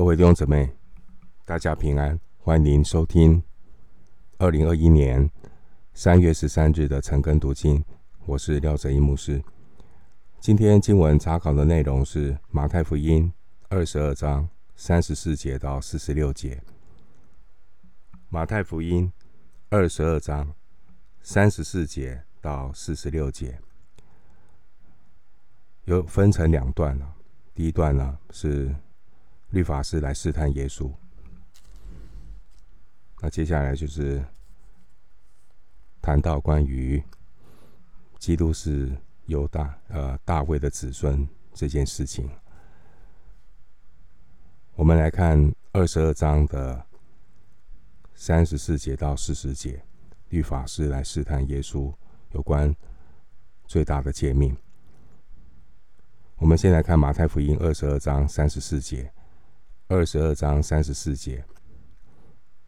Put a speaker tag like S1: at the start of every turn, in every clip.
S1: 各位弟兄姊妹，大家平安，欢迎收听二零二一年三月十三日的晨更读经。我是廖哲一牧师。今天经文查考的内容是马太福音二十二章三十四节到四十六节。马太福音二十二章三十四节到四十六节，有分成两段了。第一段呢是。律法师来试探耶稣，那接下来就是谈到关于基督是犹大呃大卫的子孙这件事情。我们来看二十二章的三十四节到四十节，律法师来试探耶稣有关最大的诫命。我们先来看马太福音二十二章三十四节。二十二章三十四节，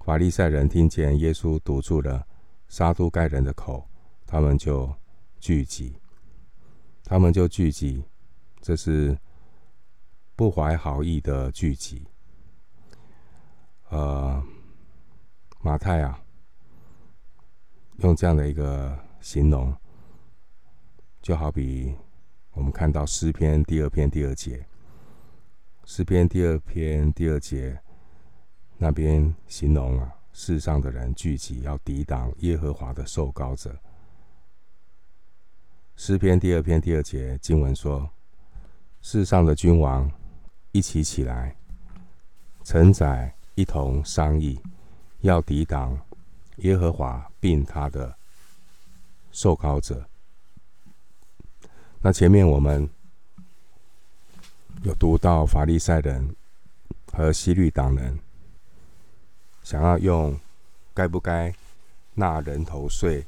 S1: 法利赛人听见耶稣堵住了撒都该人的口，他们就聚集，他们就聚集，这是不怀好意的聚集。呃，马太啊，用这样的一个形容，就好比我们看到诗篇第二篇第二节。诗篇第二篇第二节，那边形容啊，世上的人聚集要抵挡耶和华的受膏者。诗篇第二篇第二节经文说，世上的君王一起起来，臣宰一同商议，要抵挡耶和华并他的受膏者。那前面我们。有读到法利赛人和希律党人想要用该不该纳人头税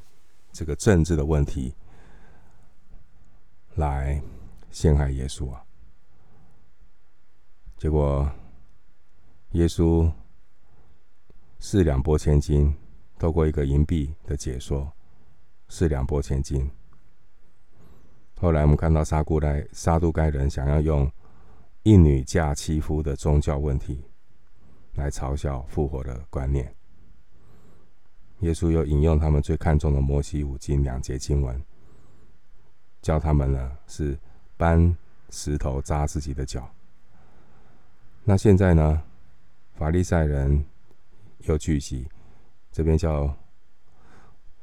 S1: 这个政治的问题来陷害耶稣啊，结果耶稣四两拨千斤，透过一个银币的解说，四两拨千斤。后来我们看到撒都该撒都该人想要用。一女嫁七夫的宗教问题，来嘲笑复活的观念。耶稣又引用他们最看重的摩西五经两节经文，教他们呢是搬石头砸自己的脚。那现在呢，法利赛人又聚集，这边叫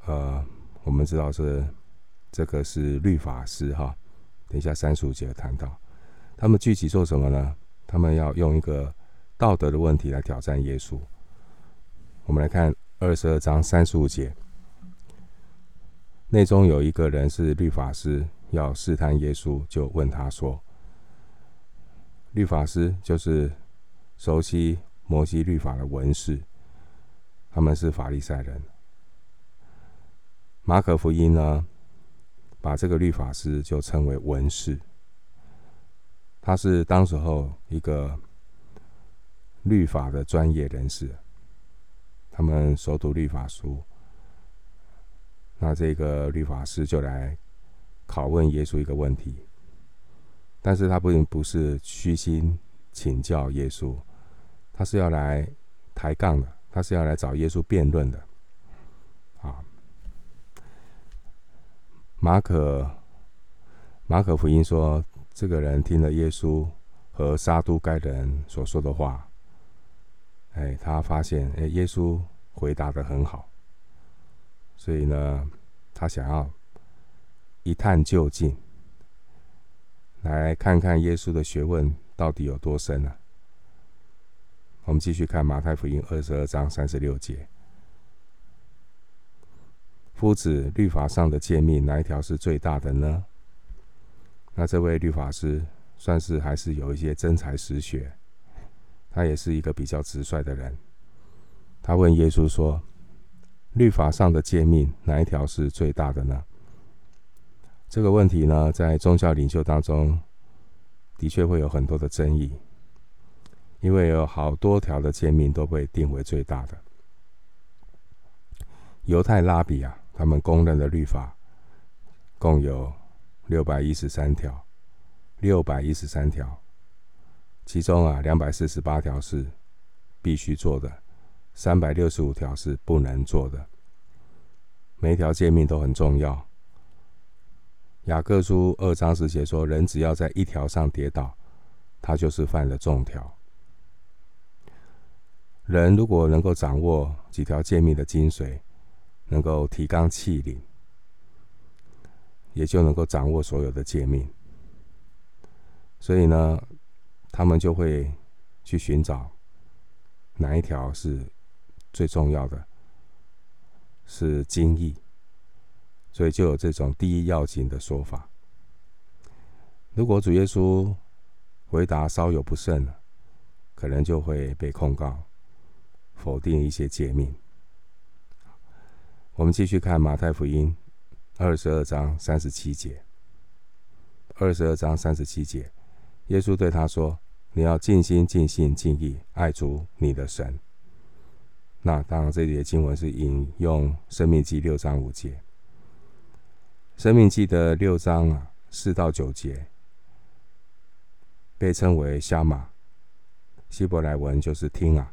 S1: 呃，我们知道是这个是律法师哈。等一下三十五节谈到。他们聚集做什么呢？他们要用一个道德的问题来挑战耶稣。我们来看二十二章三十五节，内中有一个人是律法师，要试探耶稣，就问他说：“律法师就是熟悉摩西律法的文士，他们是法利赛人。”马可福音呢，把这个律法师就称为文士。他是当时候一个律法的专业人士，他们熟读律法书。那这个律法师就来拷问耶稣一个问题，但是他并不是虚心请教耶稣，他是要来抬杠的，他是要来找耶稣辩论的。啊，马可马可福音说。这个人听了耶稣和撒都该人所说的话，哎，他发现哎，耶稣回答的很好，所以呢，他想要一探究竟，来看看耶稣的学问到底有多深呢、啊？我们继续看马太福音二十二章三十六节：夫子，律法上的诫命，哪一条是最大的呢？那这位律法师算是还是有一些真才实学，他也是一个比较直率的人。他问耶稣说：“律法上的诫命哪一条是最大的呢？”这个问题呢，在宗教领袖当中的确会有很多的争议，因为有好多条的诫命都被定为最大的。犹太拉比啊，他们公认的律法共有。六百一十三条，六百一十三条，其中啊，两百四十八条是必须做的，三百六十五条是不能做的。每一条诫命都很重要。雅各书二章十节说：“人只要在一条上跌倒，他就是犯了众条。”人如果能够掌握几条诫命的精髓，能够提纲挈领，也就能够掌握所有的诫命。所以呢，他们就会去寻找哪一条是最重要的，是精义。所以就有这种第一要紧的说法。如果主耶稣回答稍有不慎，可能就会被控告否定一些诫命。我们继续看马太福音二十二章三十七节。二十二章三十七节，耶稣对他说：“你要尽心、尽性、尽意爱主你的神。”那当然，这节经文是引用《生命记》六章五节。生命记的六章啊，四到九节被称为瞎马，希伯来文就是听啊。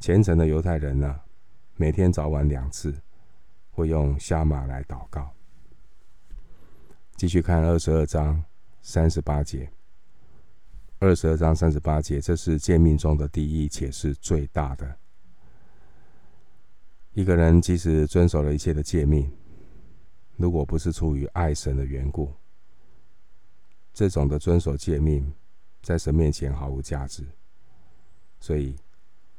S1: 虔诚的犹太人呢，每天早晚两次会用夏玛来祷告。继续看二十二章三十八节，二十二章三十八节，这是诫命中的第一，且是最大的。一个人即使遵守了一切的诫命。如果不是出于爱神的缘故，这种的遵守诫命，在神面前毫无价值。所以，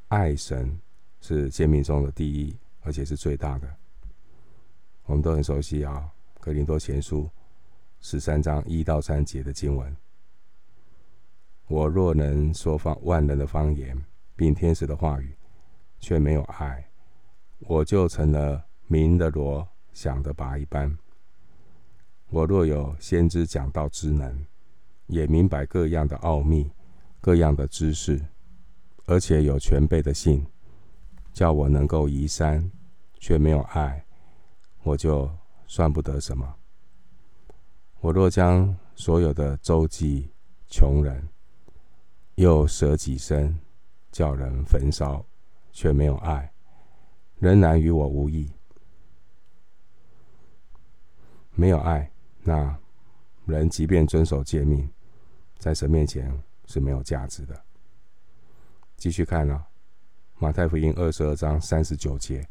S1: 爱神是诫命中的第一，而且是最大的。我们都很熟悉啊，《格林多前书》十三章一到三节的经文：我若能说方万人的方言，并天使的话语，却没有爱，我就成了鸣的锣。响的鈸一般。我若有先知讲道之能，也明白各样的奥秘、各样的知识，而且有全备的信，叫我能够移山，却没有爱，我就算不得什么。我若将所有的周济穷人，又舍己身，叫人焚烧，却没有爱，仍然与我无益。没有爱，那人即便遵守诫命，在神面前是没有价值的。继续看呢、啊，马太福音二十二章三十九节，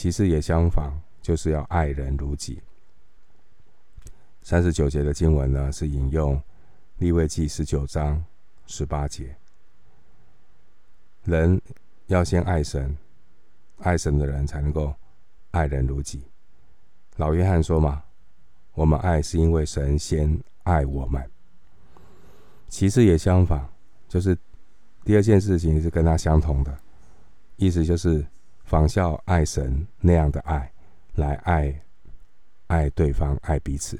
S1: 其实也相反，就是要爱人如己。三十九节的经文呢，是引用利未记十九章十八节，人要先爱神，爱神的人才能够爱人如己。老约翰说嘛：“我们爱是因为神先爱我们。”其实也相反，就是第二件事情是跟他相同的，意思就是仿效爱神那样的爱，来爱爱对方，爱彼此。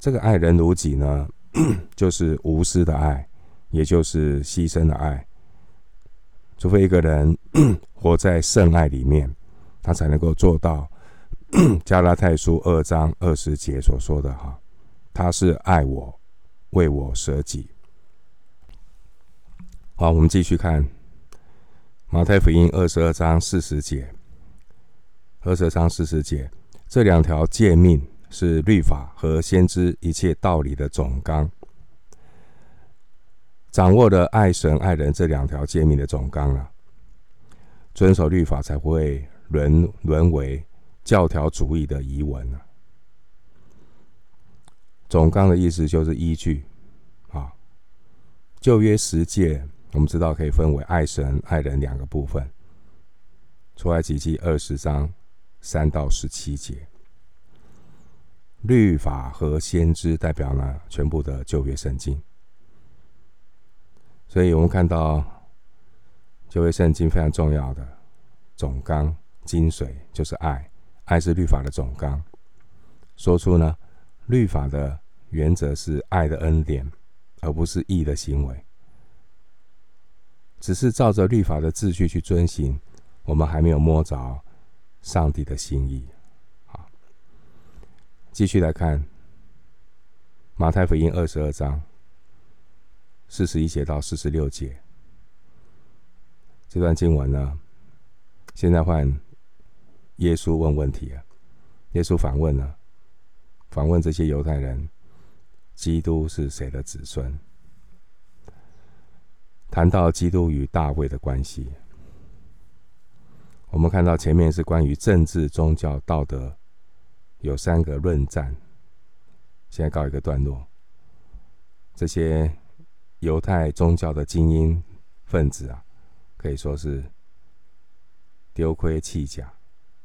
S1: 这个爱人如己呢，就是无私的爱，也就是牺牲的爱。除非一个人 活在圣爱里面，他才能够做到。加拉太书二章二十节所说的哈，他是爱我，为我舍己。好，我们继续看马太福音二十二章四十节。二十二章四十节，这两条诫命是律法和先知一切道理的总纲。掌握了爱神爱人这两条诫命的总纲啊，遵守律法才会沦沦为。教条主义的遗文啊，总纲的意思就是依据啊。旧约十诫，我们知道可以分为爱神、爱人两个部分。出埃及记二十章三到十七节，律法和先知代表了全部的旧约圣经。所以我们看到旧约圣经非常重要的总纲精髓就是爱。爱是律法的总纲，说出呢，律法的原则是爱的恩典，而不是义的行为。只是照着律法的秩序去遵行，我们还没有摸着上帝的心意。好，继续来看马太福音二十二章四十一节到四十六节。这段经文呢，现在换耶稣问问题啊，耶稣反问了，反问这些犹太人：基督是谁的子孙？谈到基督与大卫的关系，我们看到前面是关于政治、宗教、道德，有三个论战，现在告一个段落。这些犹太宗教的精英分子啊。可以说是丢盔弃甲。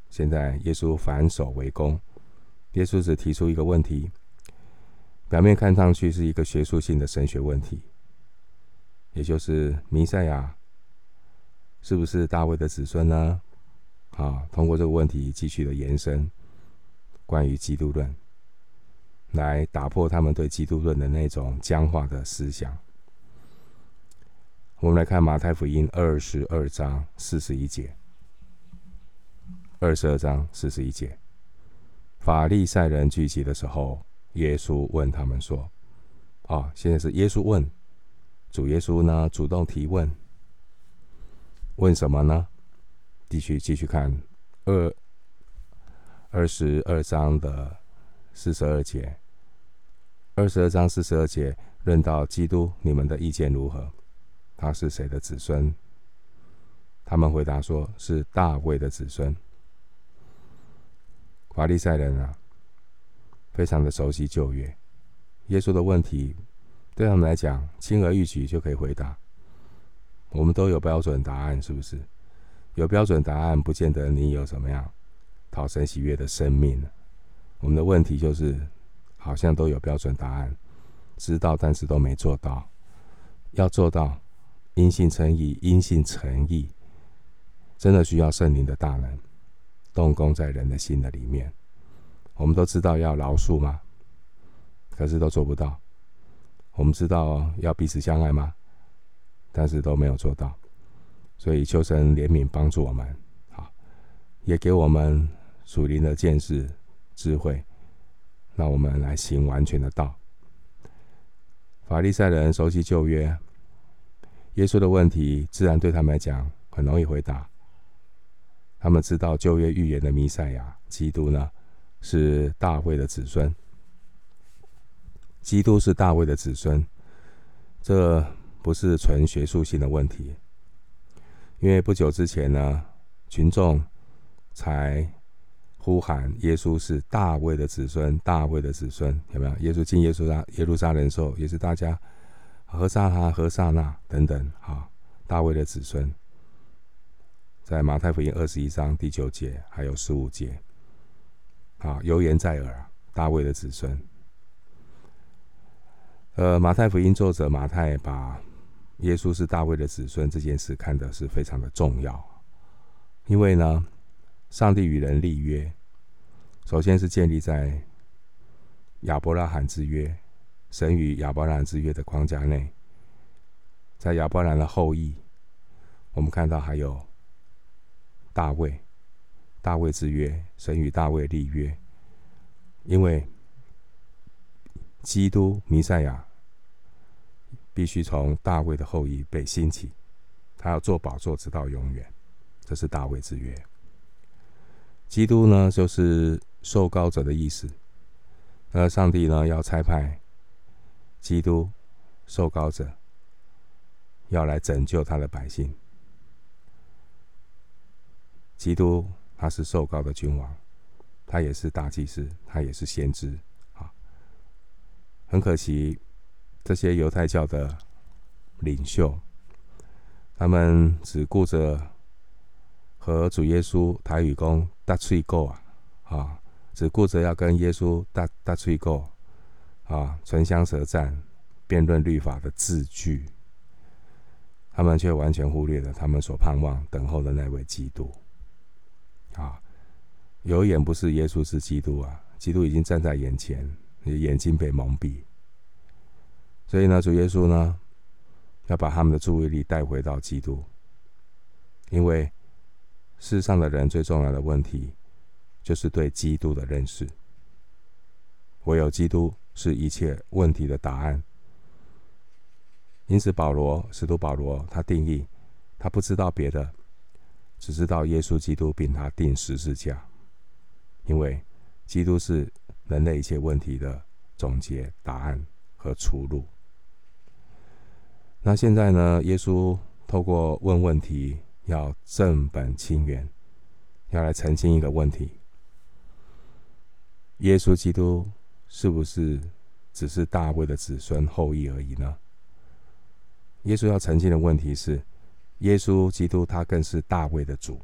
S1: 现在耶稣反手为攻，耶稣只提出一个问题，表面看上去是一个学术性的神学问题，也就是弥赛亚是不是大卫的子孙呢？啊，通过这个问题继续的延伸，关于基督论，来打破他们对基督论的那种僵化的思想。我们来看马太福音二十二章四十一节。二十二章四十一节，法利赛人聚集的时候，耶稣问他们说：“啊，现在是耶稣问，主耶稣呢主动提问，问什么呢？继续继续看二二十二章的四十二节。二十二章四十二节，论到基督，你们的意见如何？”他是谁的子孙？他们回答说：“是大卫的子孙。”法利赛人啊，非常的熟悉旧约。耶稣的问题对他们来讲轻而易举就可以回答。我们都有标准答案，是不是？有标准答案，不见得你有什么样讨神喜悦的生命。我们的问题就是，好像都有标准答案，知道但是都没做到，要做到。因信称义，因信成义，真的需要圣灵的大能动工在人的心的里面。我们都知道要饶恕吗？可是都做不到。我们知道要彼此相爱吗？但是都没有做到。所以求神怜悯帮助我们，好，也给我们属灵的见识、智慧，让我们来行完全的道。法利赛人熟悉旧约。耶稣的问题自然对他们来讲很容易回答。他们知道旧约预言的弥赛亚基督呢，是大卫的子孙。基督是大卫的子孙，这不是纯学术性的问题。因为不久之前呢，群众才呼喊耶稣是大卫的子孙，大卫的子孙有没有？耶稣进耶稣拉耶路撒冷的时候，也是大家。何沙哈、何沙那等等，啊，大卫的子孙，在马太福音二十一章第九节还有十五节，啊，犹言在耳，大卫的子孙。呃，马太福音作者马太把耶稣是大卫的子孙这件事看得是非常的重要，因为呢，上帝与人立约，首先是建立在亚伯拉罕之约。神与亚伯拉罕之约的框架内，在亚伯兰的后裔，我们看到还有大卫，大卫之约，神与大卫立约，因为基督弥赛亚必须从大卫的后裔被兴起，他要做宝座直到永远，这是大卫之约。基督呢，就是受膏者的意思，而上帝呢，要差派。基督受膏者要来拯救他的百姓。基督他是受膏的君王，他也是大祭司，他也是先知啊。很可惜，这些犹太教的领袖，他们只顾着和主耶稣台语讲“打嘴鼓”啊，啊，只顾着要跟耶稣打打嘴鼓。啊，唇枪舌战，辩论律法的字句，他们却完全忽略了他们所盼望等候的那位基督。啊，有眼不是耶稣是基督啊，基督已经站在眼前，眼睛被蒙蔽。所以呢，主耶稣呢，要把他们的注意力带回到基督，因为世上的人最重要的问题，就是对基督的认识。唯有基督。是一切问题的答案。因此，保罗使徒保罗他定义，他不知道别的，只知道耶稣基督并他钉十字架，因为基督是人类一切问题的总结、答案和出路。那现在呢？耶稣透过问问题，要正本清源，要来澄清一个问题：耶稣基督是不是只是大卫的子孙后裔而已呢？耶稣要澄清的问题是：耶稣基督他更是大卫的主。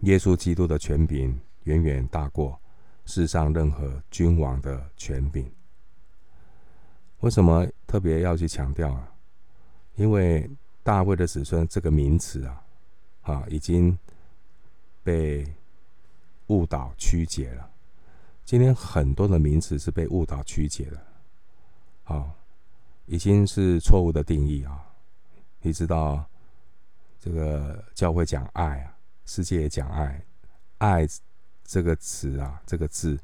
S1: 耶稣基督的权柄远远大过世上任何君王的权柄。为什么特别要去强调啊？因为大卫的子孙这个名词啊，啊，已经被误导曲解了。今天很多的名词是被误导曲解的，啊。已经是错误的定义啊！你知道，这个教会讲爱啊，世界也讲爱，爱这个词啊，这个字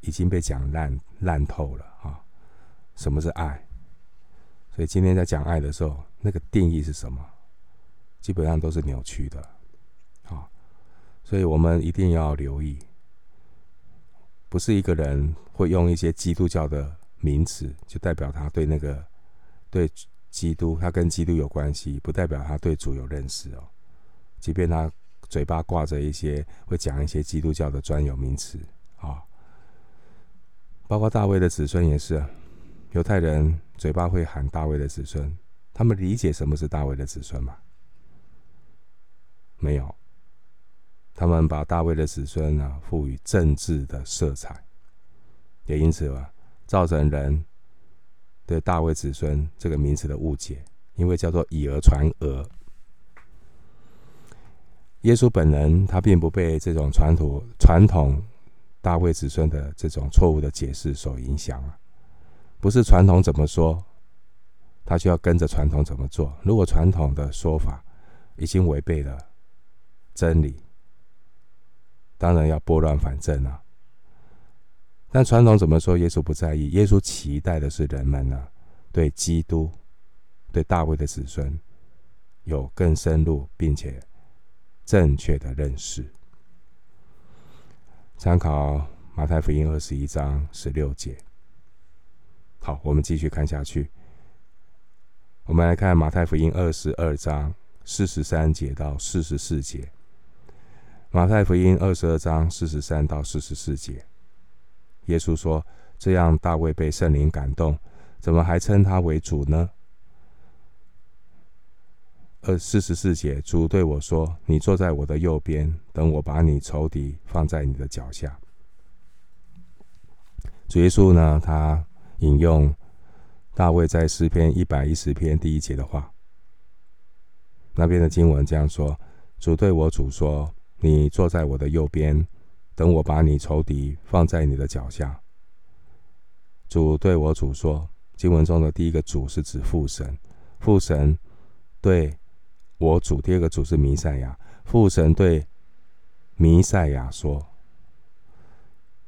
S1: 已经被讲烂烂透了！什么是爱？所以今天在讲爱的时候，那个定义是什么？基本上都是扭曲的啊！所以我们一定要留意，不是一个人会用一些基督教的名词，就代表他对那个。对基督，他跟基督有关系，不代表他对主有认识哦。即便他嘴巴挂着一些，会讲一些基督教的专有名词啊，包括大卫的子孙也是。犹太人嘴巴会喊大卫的子孙，他们理解什么是大卫的子孙吗？没有。他们把大卫的子孙呢赋予政治的色彩，也因此啊，造成人。对大卫子孙这个名词的误解，因为叫做以讹传讹。耶稣本人他并不被这种传统传统大卫子孙的这种错误的解释所影响啊，不是传统怎么说，他就要跟着传统怎么做。如果传统的说法已经违背了真理，当然要拨乱反正啊。但传统怎么说，耶稣不在意。耶稣期待的是人们呢，对基督、对大卫的子孙有更深入并且正确的认识。参考马太福音二十一章十六节。好，我们继续看下去。我们来看马太福音二十二章四十三节到四十四节。马太福音二十二章四十三到四十四节。耶稣说：“这样，大卫被圣灵感动，怎么还称他为主呢？”二四十四节，主对我说：“你坐在我的右边，等我把你仇敌放在你的脚下。”主耶稣呢，他引用大卫在诗篇一百一十篇第一节的话，那边的经文这样说：“主对我主说，你坐在我的右边。”等我把你仇敌放在你的脚下。主对我主说，经文中的第一个主是指父神，父神对我主，第二个主是弥赛亚，父神对弥赛亚说。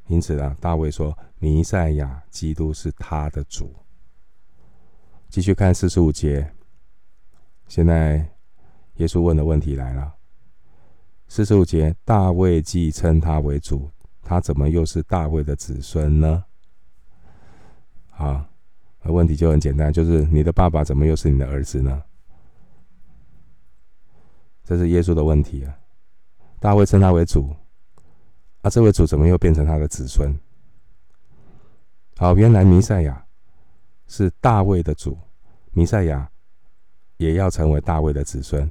S1: 因此呢，大卫说弥赛亚基督是他的主。继续看四十五节，现在耶稣问的问题来了。四十五节，大卫既称他为主，他怎么又是大卫的子孙呢？好，问题就很简单，就是你的爸爸怎么又是你的儿子呢？这是耶稣的问题啊。大卫称他为主，啊，这位主怎么又变成他的子孙？好，原来弥赛亚是大卫的主，弥赛亚也要成为大卫的子孙。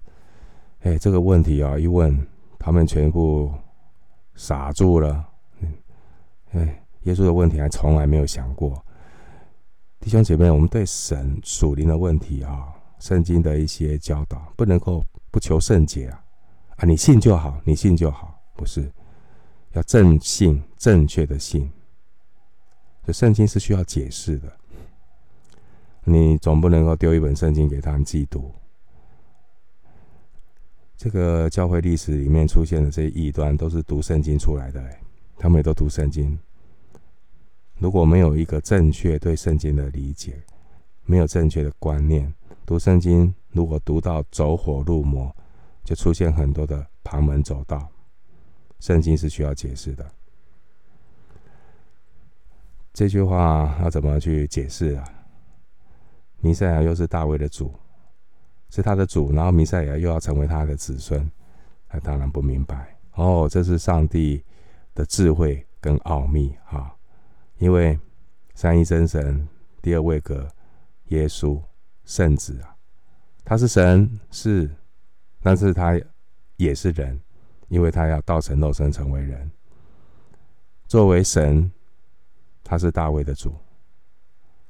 S1: 哎，这个问题啊，一问。他们全部傻住了。哎，耶稣的问题还从来没有想过。弟兄姐妹，我们对神属灵的问题啊，圣经的一些教导，不能够不求甚解啊！啊，你信就好，你信就好，不是要正信、正确的信。这圣经是需要解释的，你总不能够丢一本圣经给他们自己读。这个教会历史里面出现的这些异端，都是读圣经出来的。他们也都读圣经。如果没有一个正确对圣经的理解，没有正确的观念，读圣经如果读到走火入魔，就出现很多的旁门左道。圣经是需要解释的。这句话要怎么去解释啊？弥赛亚又是大卫的主，是他的主，然后弥赛亚又要成为他的子孙，他当然不明白哦。这是上帝的智慧跟奥秘哈，因为三一真神第二位格。耶稣圣子啊，他是神是，但是他也是人，因为他要道成肉身成为人。作为神，他是大卫的主；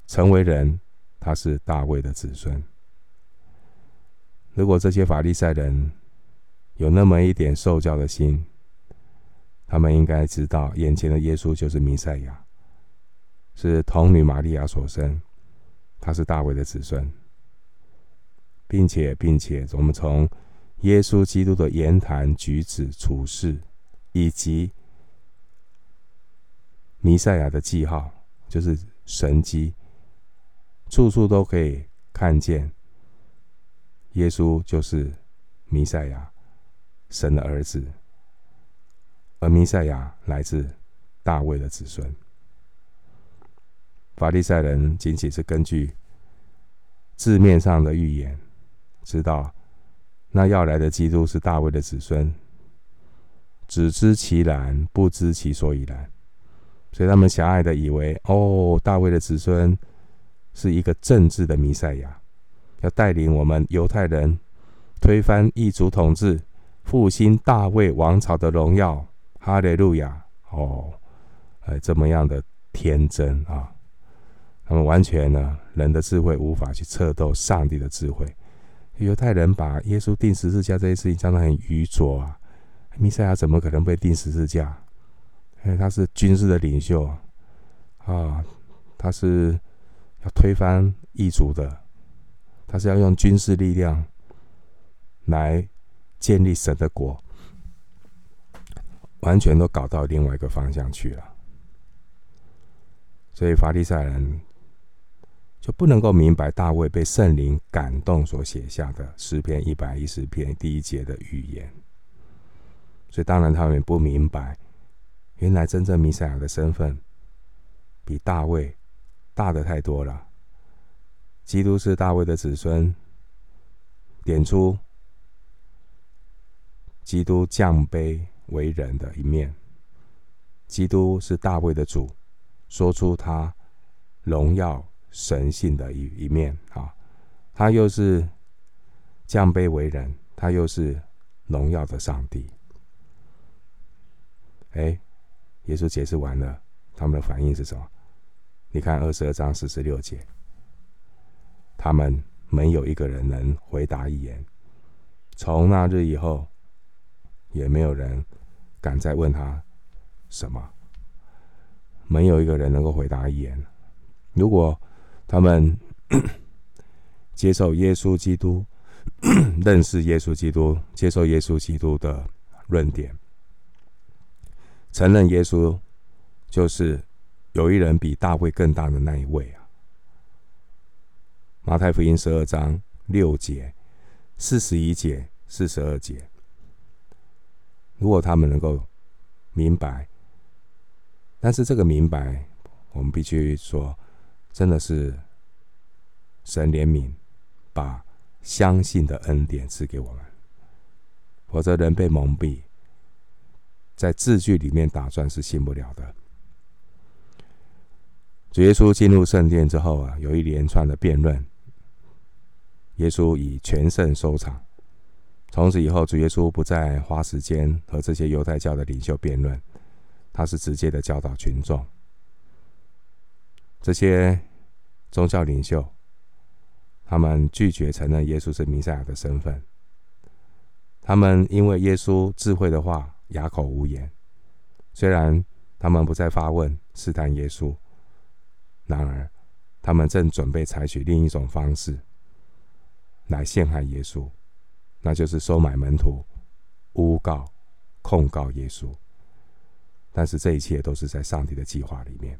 S1: 成为人，他是大卫的子孙。如果这些法利赛人有那么一点受教的心，他们应该知道，眼前的耶稣就是弥赛亚，是童女玛利亚所生。他是大卫的子孙，并且，并且，我们从耶稣基督的言谈举止处事，以及弥赛亚的记号，就是神迹，处处都可以看见耶稣就是弥赛亚，神的儿子，而弥赛亚来自大卫的子孙。法利赛人仅仅是根据字面上的预言，知道那要来的基督是大卫的子孙，只知其然，不知其所以然。所以他们狭隘的以为，哦，大卫的子孙是一个政治的弥赛亚，要带领我们犹太人推翻异族统治，复兴大卫王朝的荣耀。哈利路亚！哦，哎，这么样的天真啊！他们完全呢，人的智慧无法去测透上帝的智慧。犹太人把耶稣钉十字架这些事情讲得很愚拙啊！弥赛亚怎么可能被钉十字架？因为他是军事的领袖啊，他是要推翻异族的，他是要用军事力量来建立神的国，完全都搞到另外一个方向去了。所以法利赛人。就不能够明白大卫被圣灵感动所写下的诗篇一百一十篇第一节的预言，所以当然他们也不明白，原来真正弥赛亚的身份比大卫大的太多了。基督是大卫的子孙，点出基督降卑为人的一面；基督是大卫的主，说出他荣耀。神性的一一面啊，他又是降卑为人，他又是荣耀的上帝。哎，耶稣解释完了，他们的反应是什么？你看二十二章四十六节，他们没有一个人能回答一言。从那日以后，也没有人敢再问他什么，没有一个人能够回答一言。如果他们 接受耶稣基督，认识耶稣基督，接受耶稣基督的论点，承认耶稣就是有一人比大卫更大的那一位啊。马太福音十二章六节、四十一节、四十二节，如果他们能够明白，但是这个明白，我们必须说。真的是神怜悯，把相信的恩典赐给我们，否则人被蒙蔽，在字句里面打转是信不了的。主耶稣进入圣殿之后啊，有一连串的辩论，耶稣以全胜收场。从此以后，主耶稣不再花时间和这些犹太教的领袖辩论，他是直接的教导群众。这些宗教领袖，他们拒绝承认耶稣是弥赛亚的身份。他们因为耶稣智慧的话哑口无言。虽然他们不再发问试探耶稣，然而他们正准备采取另一种方式来陷害耶稣，那就是收买门徒、诬告、控告耶稣。但是这一切都是在上帝的计划里面。